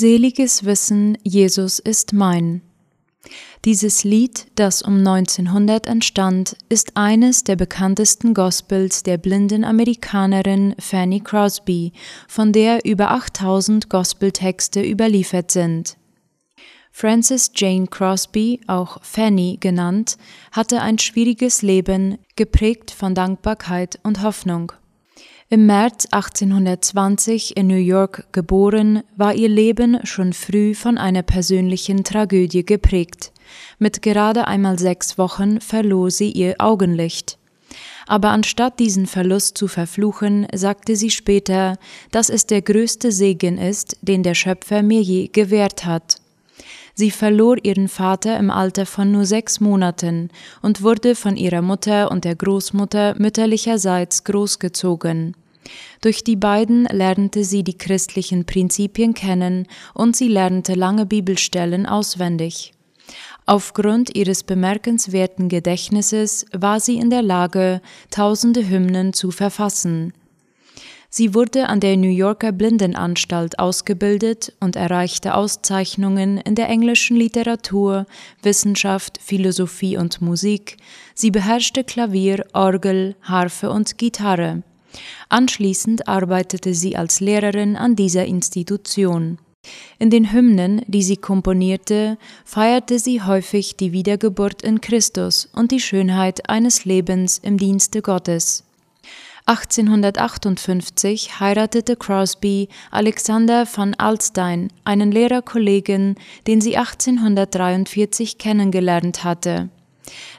Seliges Wissen, Jesus ist mein. Dieses Lied, das um 1900 entstand, ist eines der bekanntesten Gospels der blinden Amerikanerin Fanny Crosby, von der über 8000 Gospeltexte überliefert sind. Frances Jane Crosby, auch Fanny genannt, hatte ein schwieriges Leben, geprägt von Dankbarkeit und Hoffnung. Im März 1820 in New York geboren, war ihr Leben schon früh von einer persönlichen Tragödie geprägt. Mit gerade einmal sechs Wochen verlor sie ihr Augenlicht. Aber anstatt diesen Verlust zu verfluchen, sagte sie später, dass es der größte Segen ist, den der Schöpfer mir je gewährt hat. Sie verlor ihren Vater im Alter von nur sechs Monaten und wurde von ihrer Mutter und der Großmutter mütterlicherseits großgezogen. Durch die beiden lernte sie die christlichen Prinzipien kennen und sie lernte lange Bibelstellen auswendig. Aufgrund ihres bemerkenswerten Gedächtnisses war sie in der Lage, tausende Hymnen zu verfassen. Sie wurde an der New Yorker Blindenanstalt ausgebildet und erreichte Auszeichnungen in der englischen Literatur, Wissenschaft, Philosophie und Musik. Sie beherrschte Klavier, Orgel, Harfe und Gitarre. Anschließend arbeitete sie als Lehrerin an dieser Institution. In den Hymnen, die sie komponierte, feierte sie häufig die Wiedergeburt in Christus und die Schönheit eines Lebens im Dienste Gottes. 1858 heiratete Crosby Alexander von Alstein, einen Lehrerkollegen, den sie 1843 kennengelernt hatte.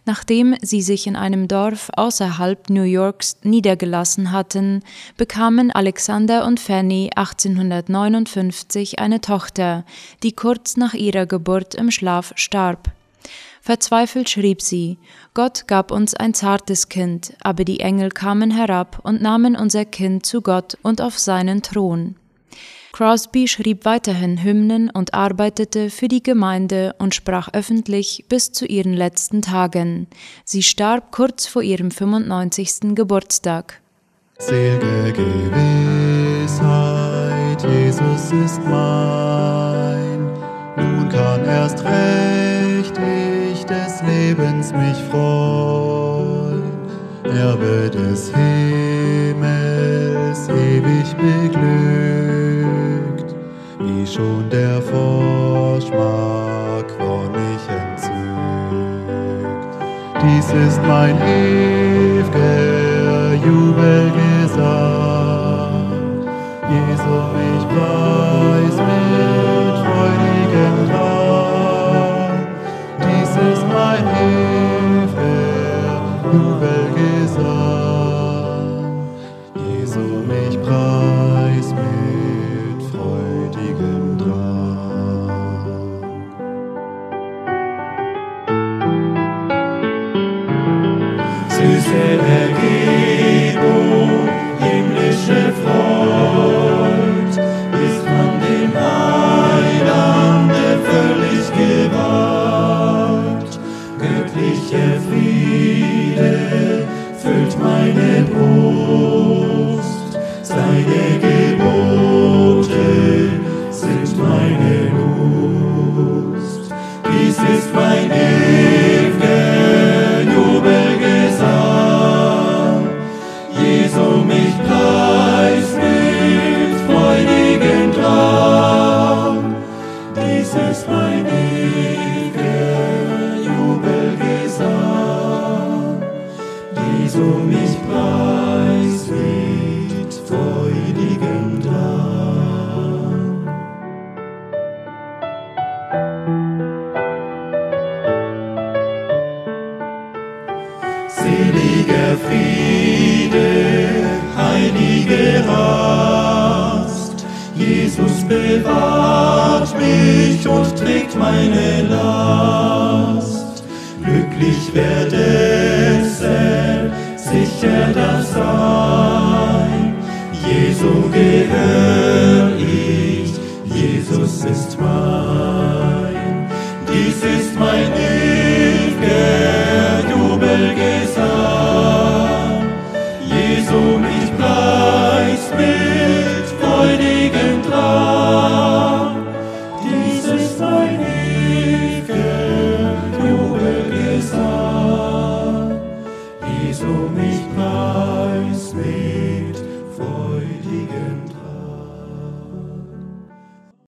Nachdem sie sich in einem Dorf außerhalb New Yorks niedergelassen hatten, bekamen Alexander und Fanny 1859 eine Tochter, die kurz nach ihrer Geburt im Schlaf starb. Verzweifelt schrieb sie, Gott gab uns ein zartes Kind, aber die Engel kamen herab und nahmen unser Kind zu Gott und auf seinen Thron. Crosby schrieb weiterhin Hymnen und arbeitete für die Gemeinde und sprach öffentlich bis zu ihren letzten Tagen. Sie starb kurz vor ihrem 95. Geburtstag. Selge Gewissheit, Jesus ist mein, nun kann erst recht Lebens mich freuen. Erbe des Himmels ewig beglückt, wie schon der Vorschmack von ich entzückt. Dies ist mein ewiger Jubelgesang, said, mein ewiger Jubelgesang, Jesu mich preis Bewahrt mich und trägt meine Last. Glücklich dessen, sicher das sein. Jesu gehör Jesu mich preis mit freudigen